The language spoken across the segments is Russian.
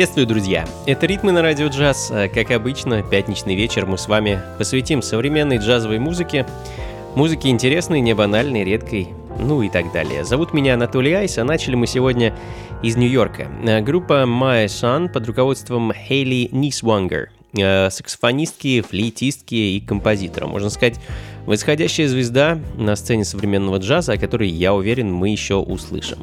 Приветствую, друзья! Это «Ритмы на радио джаз». Э, как обычно, пятничный вечер мы с вами посвятим современной джазовой музыке, музыке интересной, не банальной, редкой, ну и так далее. Зовут меня Анатолий Айс, а начали мы сегодня из Нью-Йорка. Э, группа My Son под руководством Хейли Нисвангер, э, саксофонистки, флейтистки и композитора. Можно сказать, Восходящая звезда на сцене современного джаза, о которой, я уверен, мы еще услышим.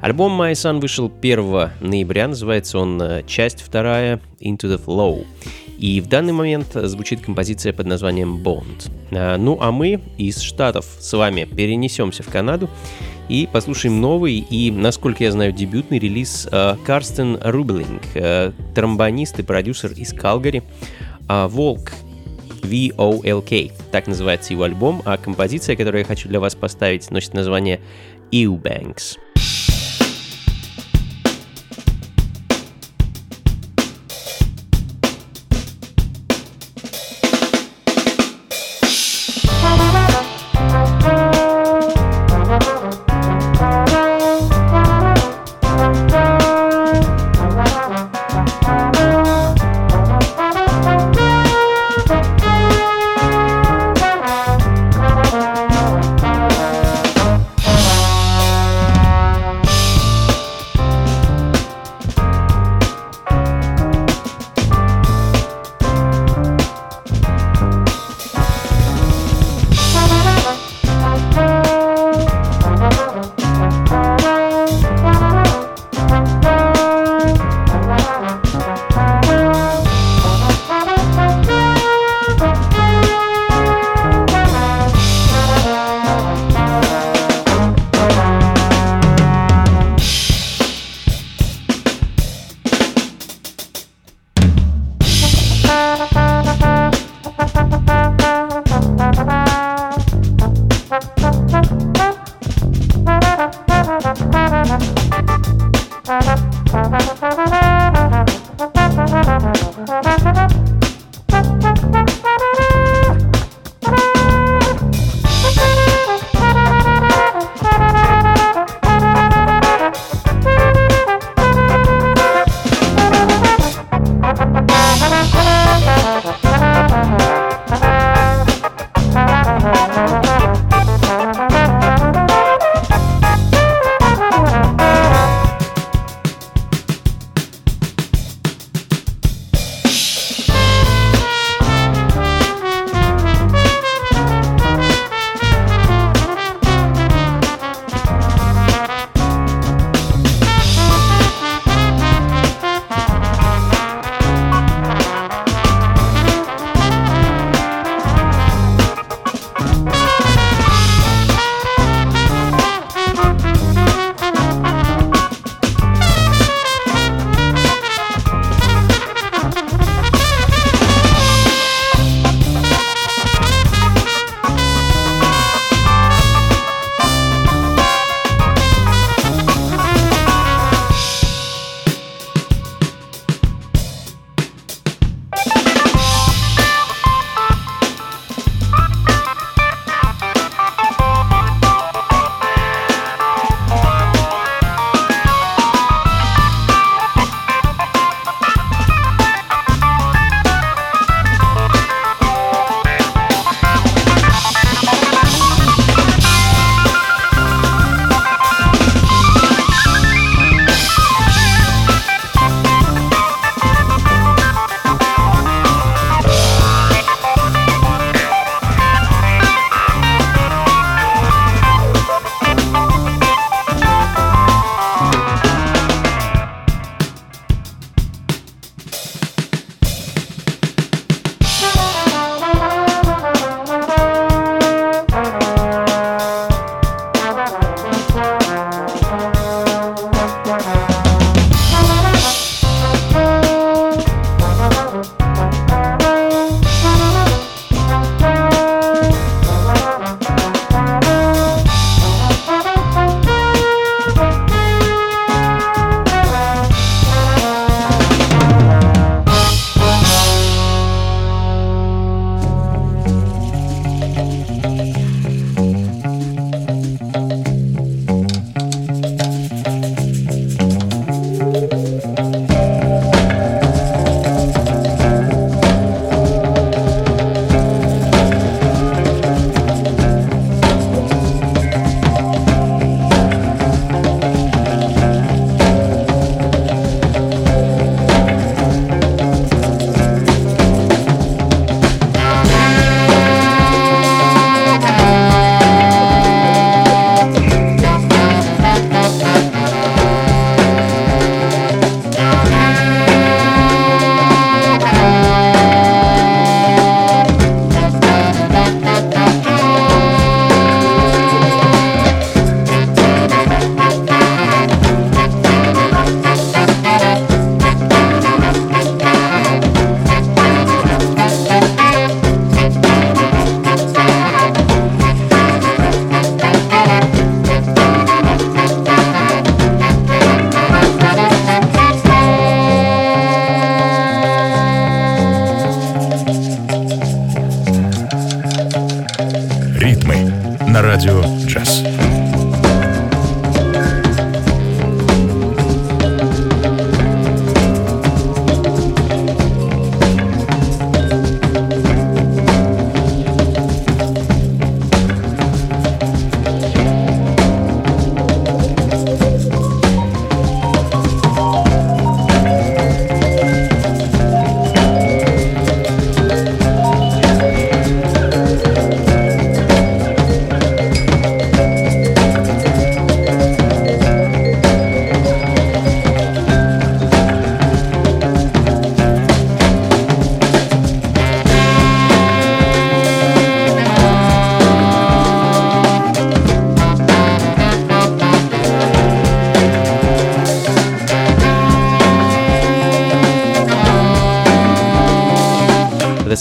Альбом My Son вышел 1 ноября, называется он э, «Часть вторая Into the Flow». И в данный момент звучит композиция под названием Bond. А, ну а мы из Штатов с вами перенесемся в Канаду и послушаем новый и, насколько я знаю, дебютный релиз э, Карстен Рублинг, э, тромбонист и продюсер из Калгари. «Волк» VOLK. Так называется его альбом, а композиция, которую я хочу для вас поставить, носит название Eubanks. радио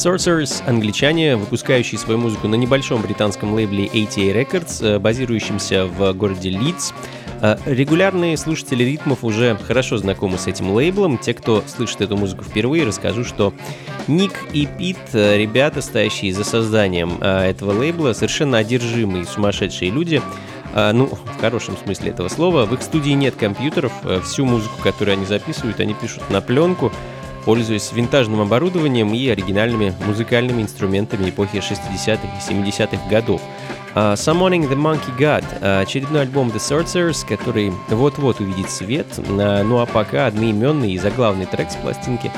Sorcerers — англичане, выпускающие свою музыку на небольшом британском лейбле ATA Records, э, базирующемся в городе Лидс. Э, регулярные слушатели ритмов уже хорошо знакомы с этим лейблом. Те, кто слышит эту музыку впервые, расскажу, что Ник и Пит, э, ребята, стоящие за созданием этого лейбла, совершенно одержимые, сумасшедшие люди. Ну, в хорошем смысле этого слова. В их студии нет компьютеров. Всю музыку, которую они записывают, они пишут на пленку пользуясь винтажным оборудованием и оригинальными музыкальными инструментами эпохи 60-х и 70-х годов. Uh, Summoning the Monkey God, uh, очередной альбом The Sorcerers, который вот-вот увидит свет, uh, ну а пока одноименный и заглавный трек с пластинки,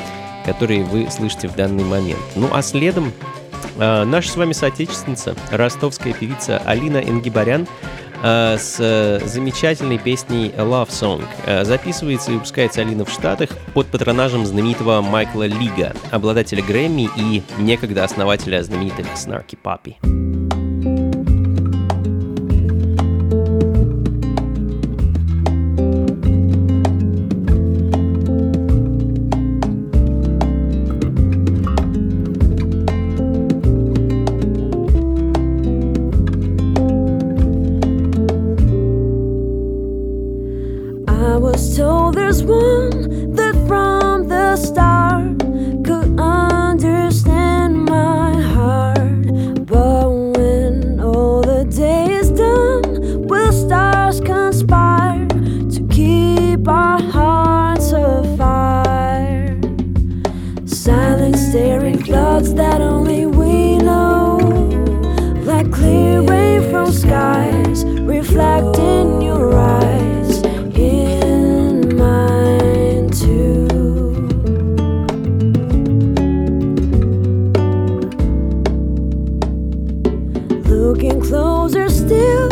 который вы слышите в данный момент. Ну а следом uh, наша с вами соотечественница, ростовская певица Алина Энгибарян, с э, замечательной песней Love Song. Э, записывается и выпускается Алина в Штатах под патронажем знаменитого Майкла Лига, обладателя Грэмми и некогда основателя знаменитых Snarky Puppy. Getting closer still.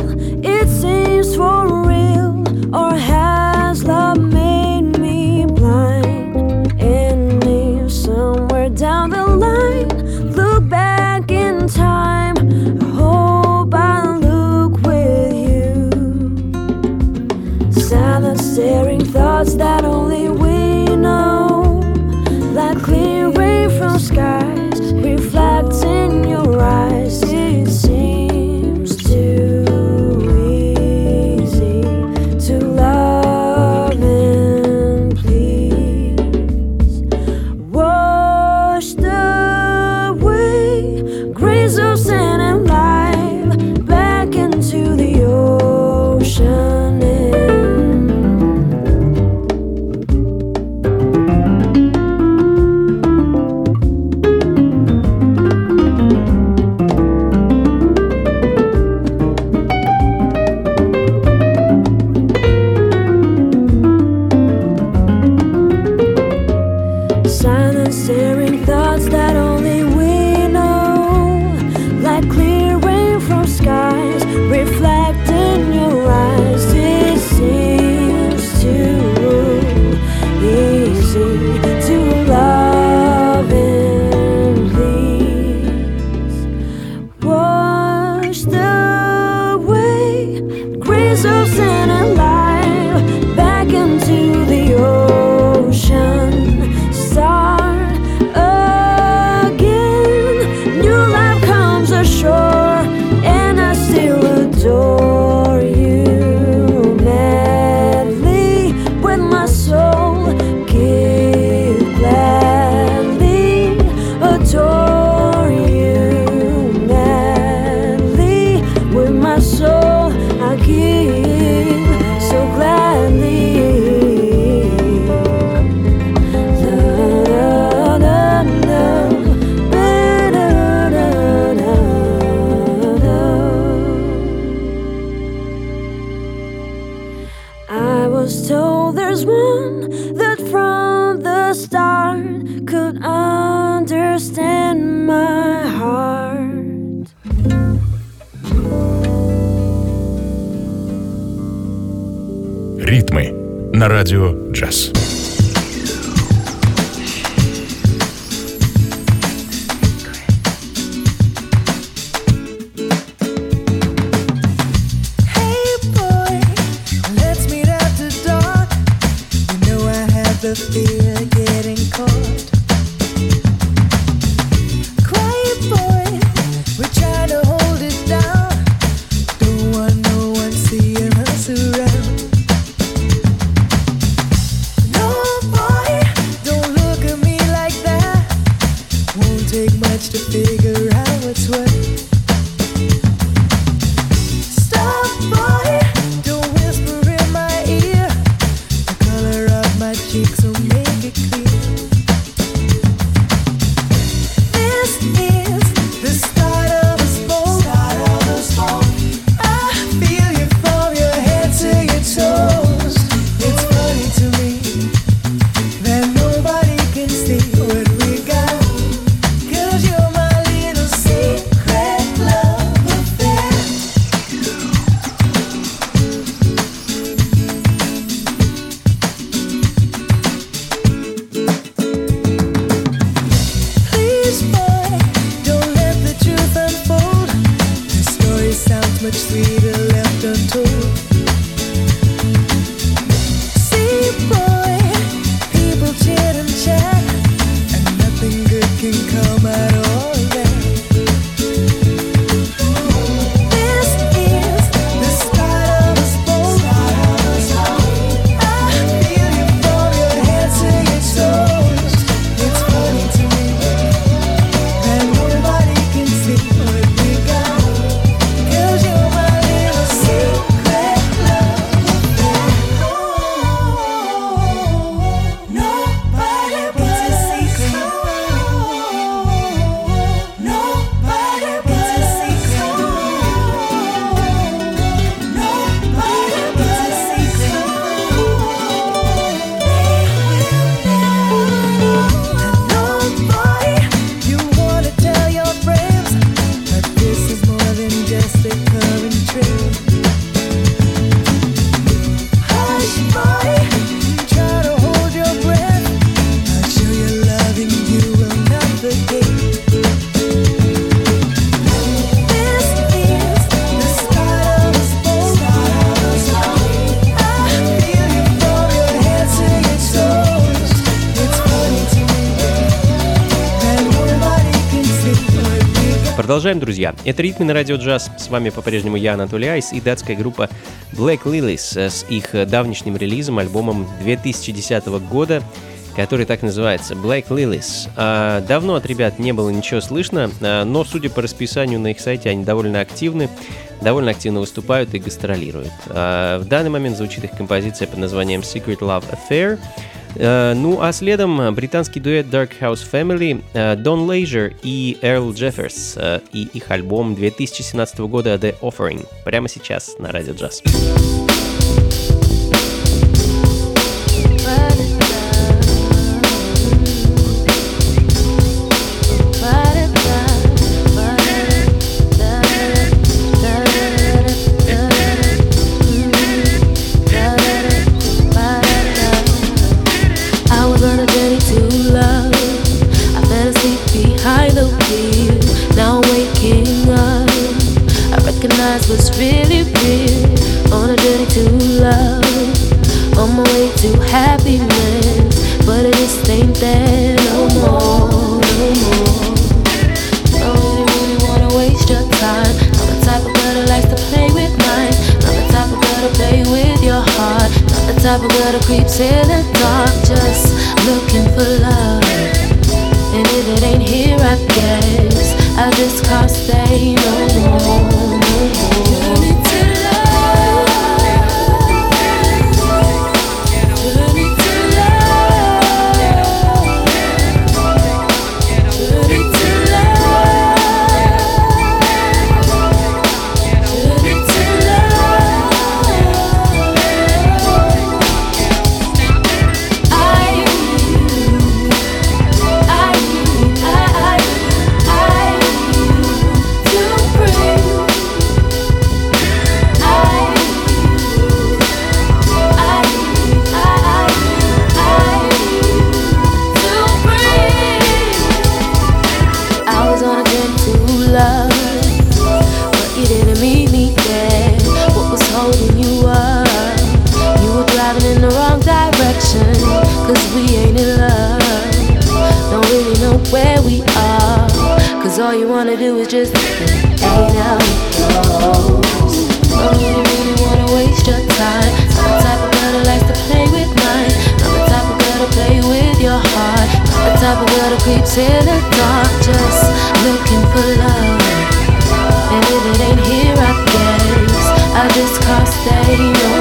Продолжаем, друзья. Это «Ритмы на радио джаз». С вами по-прежнему я, Анатолий Айс, и датская группа Black Lilies с их давнишним релизом, альбомом 2010 года, который так называется Black Lilies. А, давно от ребят не было ничего слышно, а, но, судя по расписанию на их сайте, они довольно активны, довольно активно выступают и гастролируют. А, в данный момент звучит их композиция под названием Secret Love Affair – Э, ну а следом э, британский дуэт Dark House Family, э, Don Лейзер и Эрл Джефферс и их альбом 2017 года The Offering прямо сейчас на Радио Джаз. Don't really know where we are. Cause all you wanna do is just hang out. Don't really, really wanna waste your time. I'm the type of girl that likes to play with mine. I'm the type of girl to play with your heart. I'm the type of girl that creeps in the dark, just looking for love. And if it ain't here, I guess I just can't stay.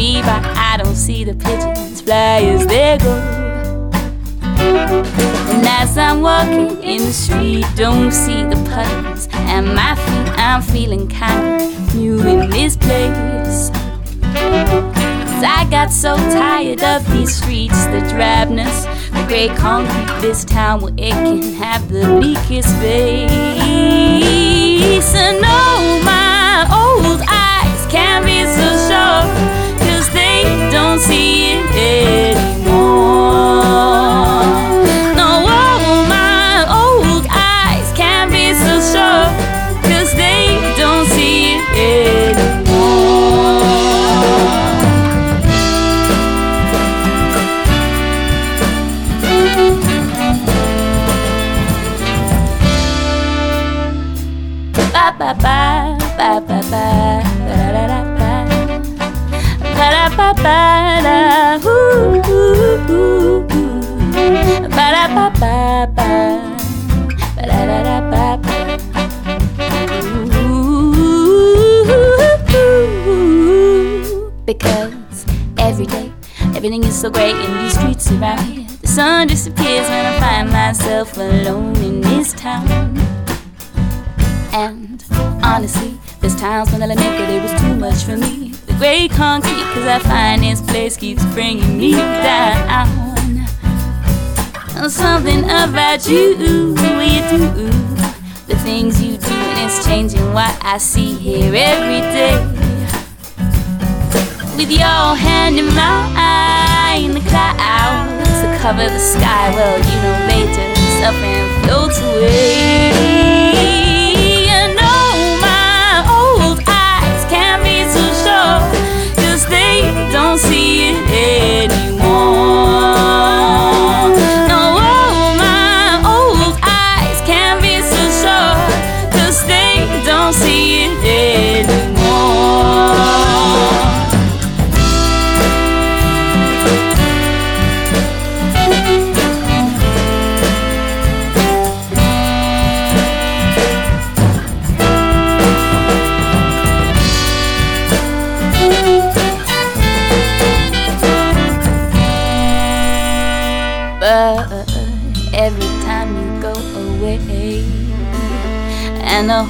By. I don't see the pigeons fly as they go. And as I'm walking in the street, don't see the puddles at my feet. I'm feeling kind of new in this place. 'Cause I got so tired of these streets, the drabness, the gray concrete. This town where it can have the bleakest face. And oh, my old eyes can't be so sure, don't see it anymore. No, oh, my old eyes can't be so sure, 'cause they don't see it anymore. Because every day everything is so great in these streets around here. The sun disappears when I find myself alone in this town. And honestly, there's times when I admit that it was too much for me. Gray concrete, cause I find this place keeps bringing me down. Something about you, you do, the things you do, and it's changing what I see here every day. With your hand in mine, the clouds that cover the sky, well, you know they just up and float away. again.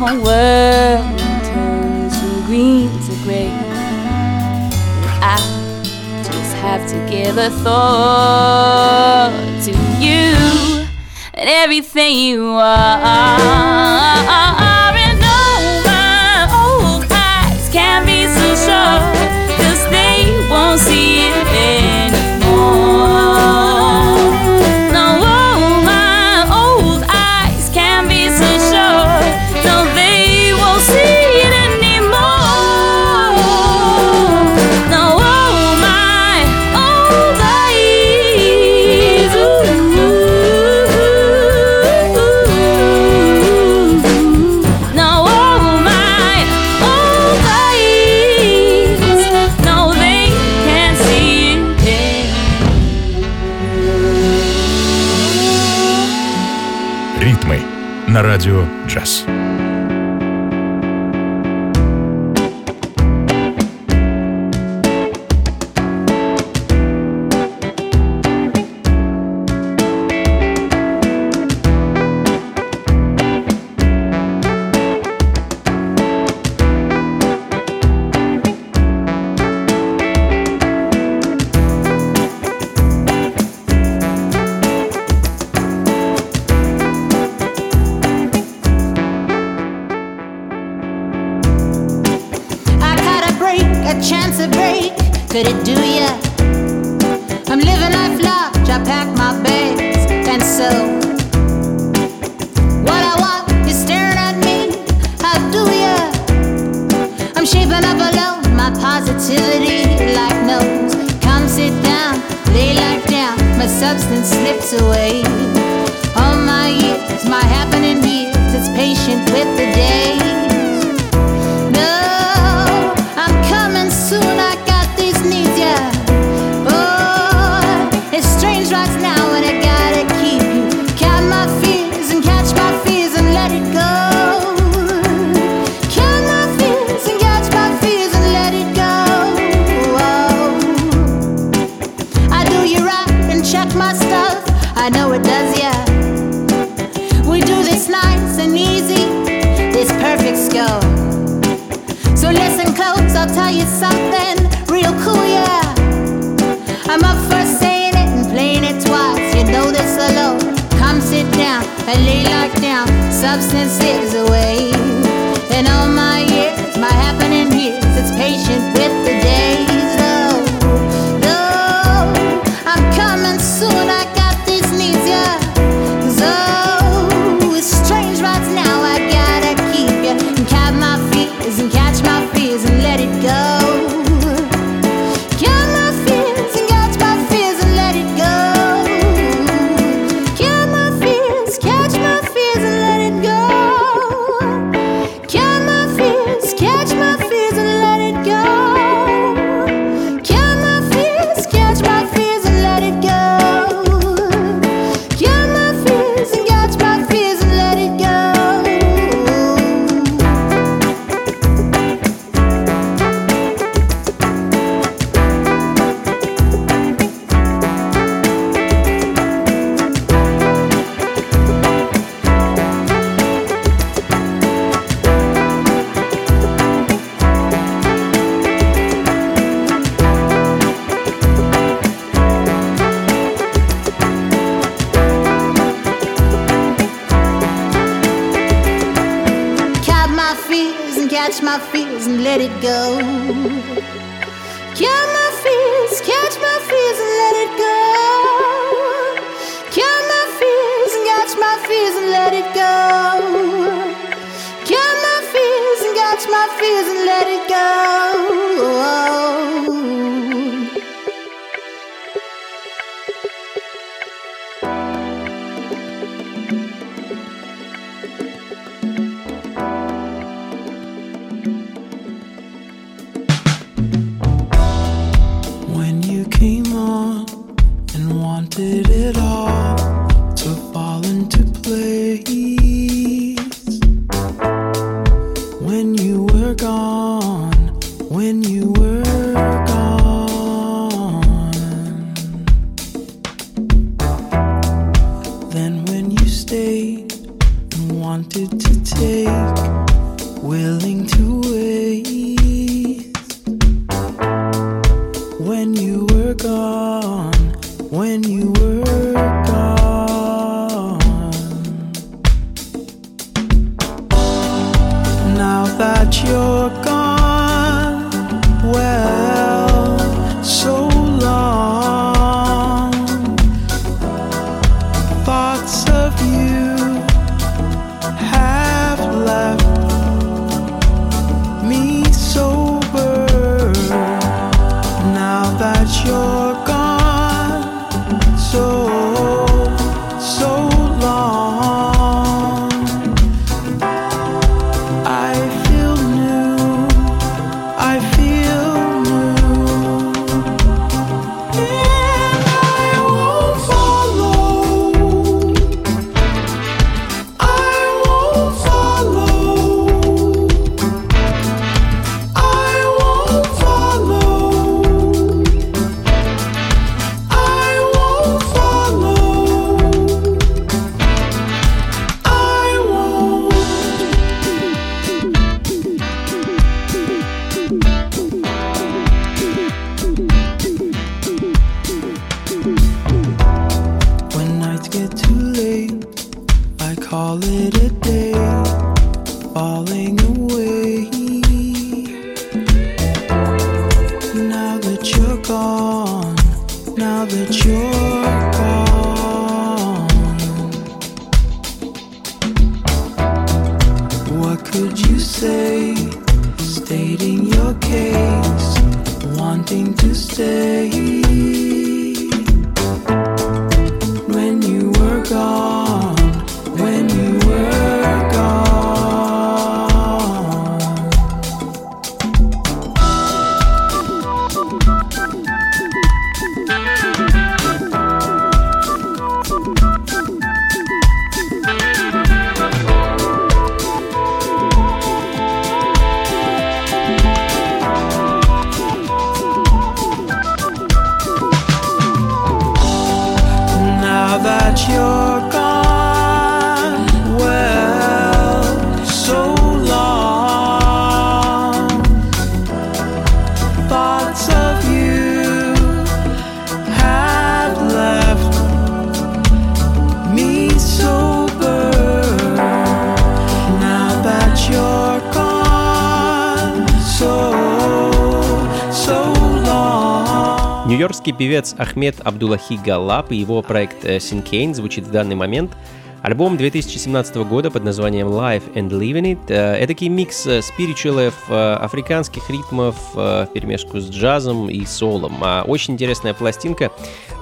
Whole world turns from green to gray, I just have to give a thought to you and everything you are. Radio Jazz. substance get too late, I call it a day, falling away. Now that you're gone, now that you're gone, what could you say? Stating your case, wanting to stay. go. Нью-Йоркский певец Ахмед Абдуллахи Галап и его проект э, Синкейн звучит в данный момент. Альбом 2017 года под названием Life and Living It. Э, Эдакий микс э, спиричуэлов, э, африканских ритмов э, в перемешку с джазом и солом. А, Очень интересная пластинка.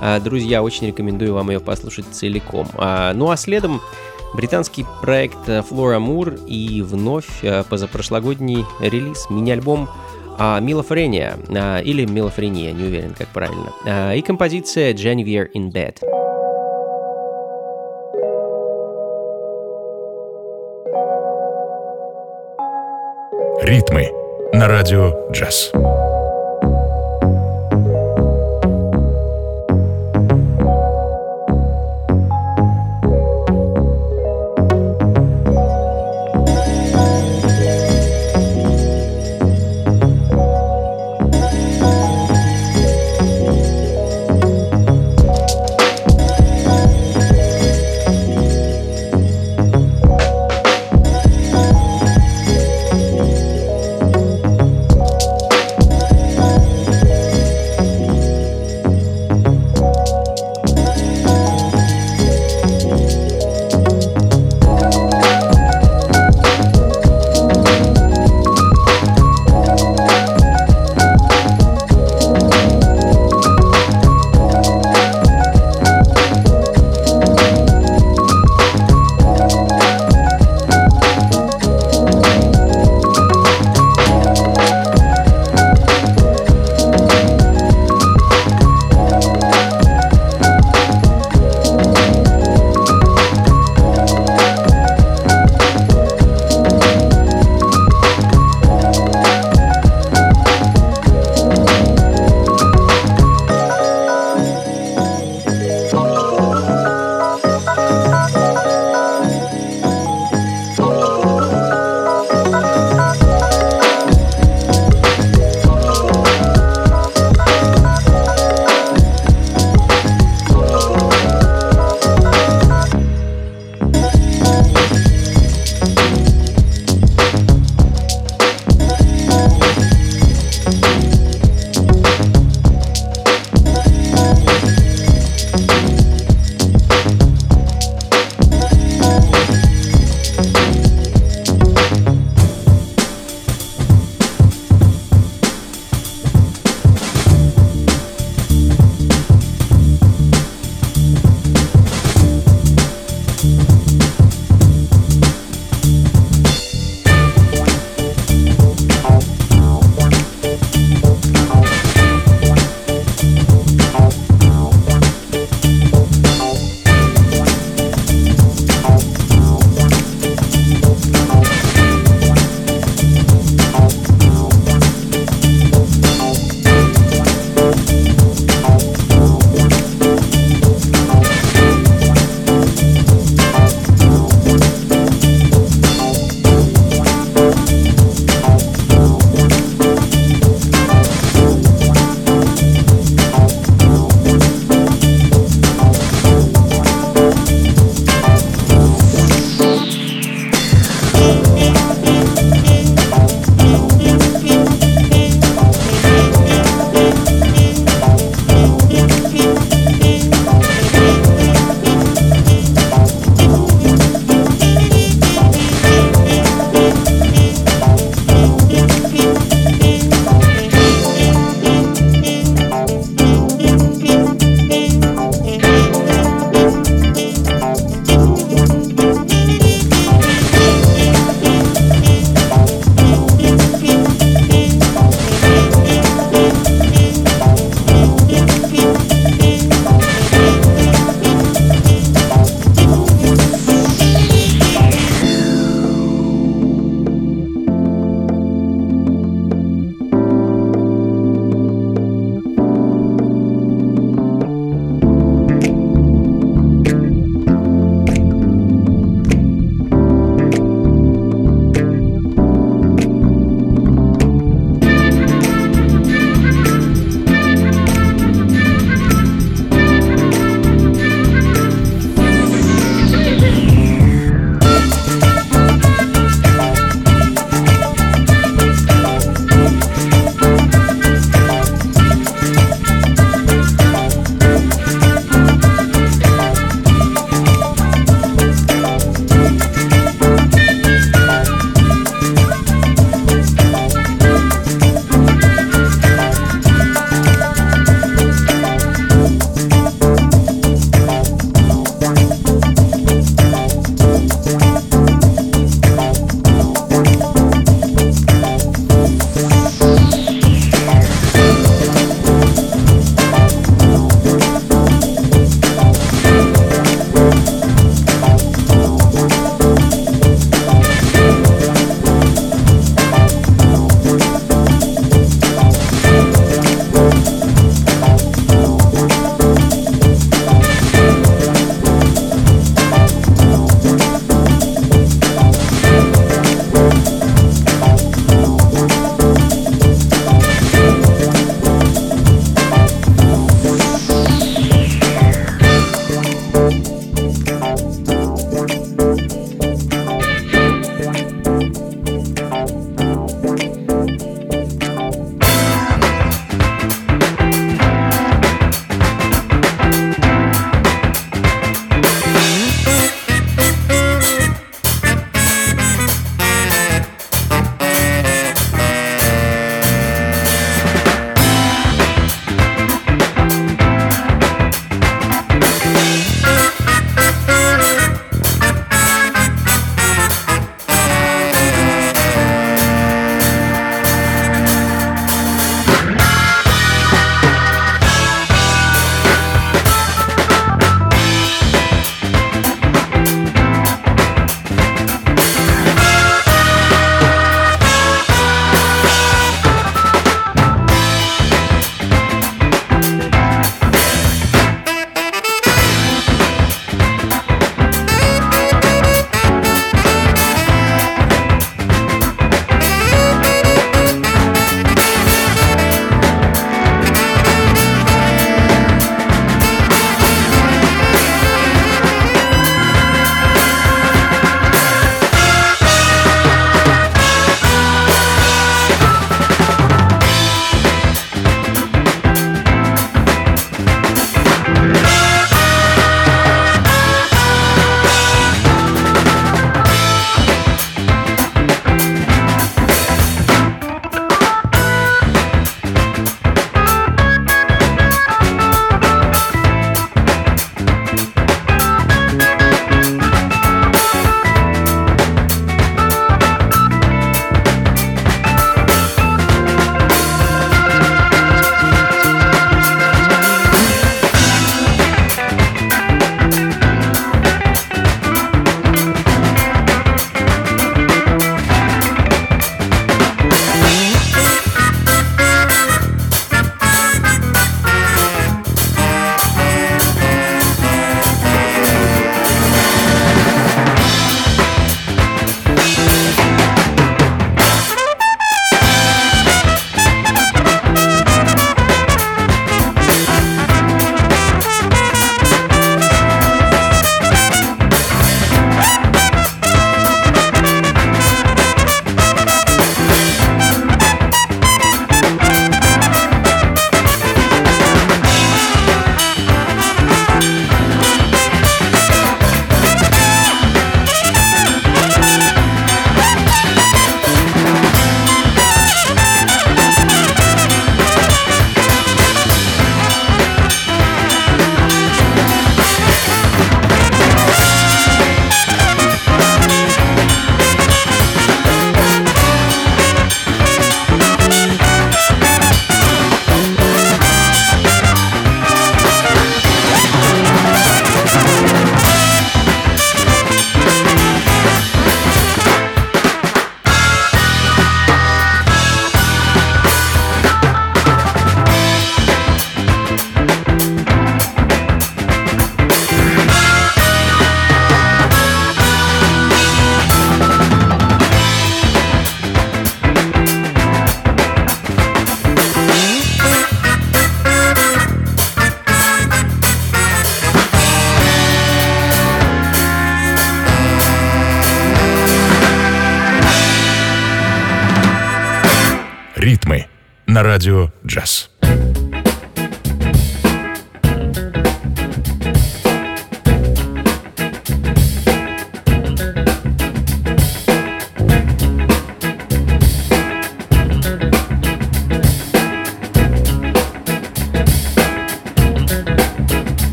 А, Друзья, очень рекомендую вам ее послушать целиком. А, Ну а следом британский проект э, Flora Moore и вновь э, позапрошлогодний релиз, мини-альбом Милофрения, а, или Милофрения, не уверен, как правильно, А, и композиция Genevieve in Bed. Ритмы на радио джаз.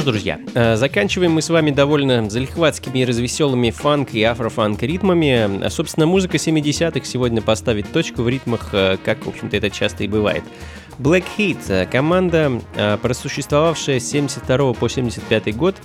Ж, друзья, э, заканчиваем мы с вами довольно залихватскими и развеселыми фанк и афрофанк ритмами. А, Собственно, музыка 70-х сегодня поставит точку в ритмах, э, как, в общем-то, это часто и бывает. Black Heat э, – команда, просуществовавшая с 72 по 75 год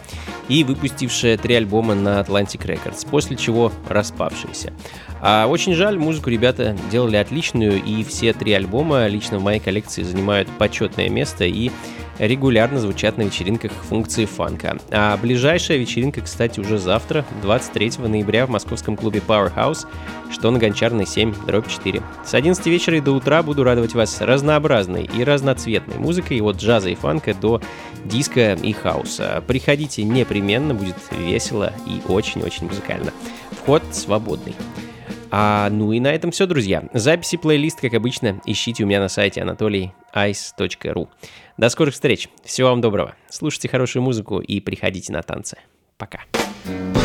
и выпустившая три альбома на Atlantic Records, после чего распавшаяся. А очень жаль, музыку ребята делали отличную, и все три альбома лично в моей коллекции занимают почетное место и регулярно звучат на вечеринках функции фанка. А ближайшая вечеринка, кстати, уже завтра, 23 ноября в московском клубе Powerhouse, что на Гончарной 7, дробь 4. С 11 вечера и до утра буду радовать вас разнообразной и разноцветной музыкой от джаза и фанка до диска и хауса. Приходите непременно, будет весело и очень-очень музыкально. Вход свободный. А, ну и на этом все, друзья. Записи плейлист, как обычно, ищите у меня на сайте anatolyice.ru. До скорых встреч. Всего вам доброго. Слушайте хорошую музыку и приходите на танцы. Пока. My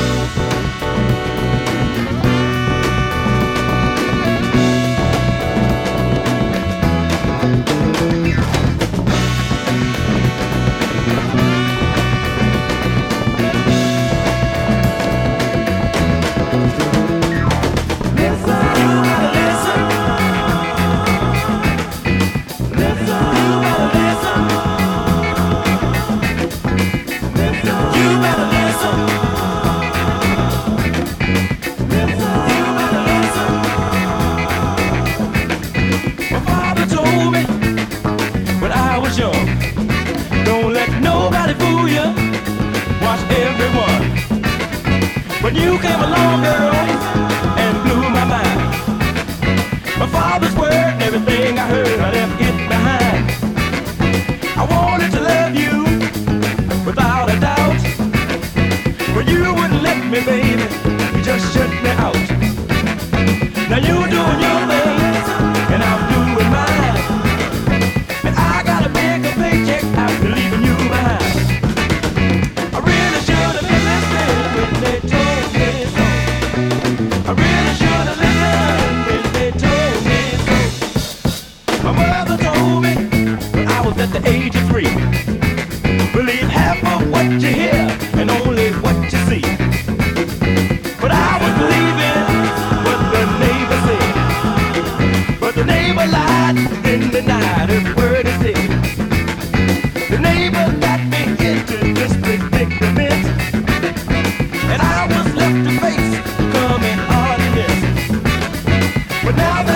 you came along, girl, and blew my mind. My father's word everything I heard, I behind. I wanted to love you without a doubt, but you wouldn't let me, baby. You just shut me out. Now you doing your would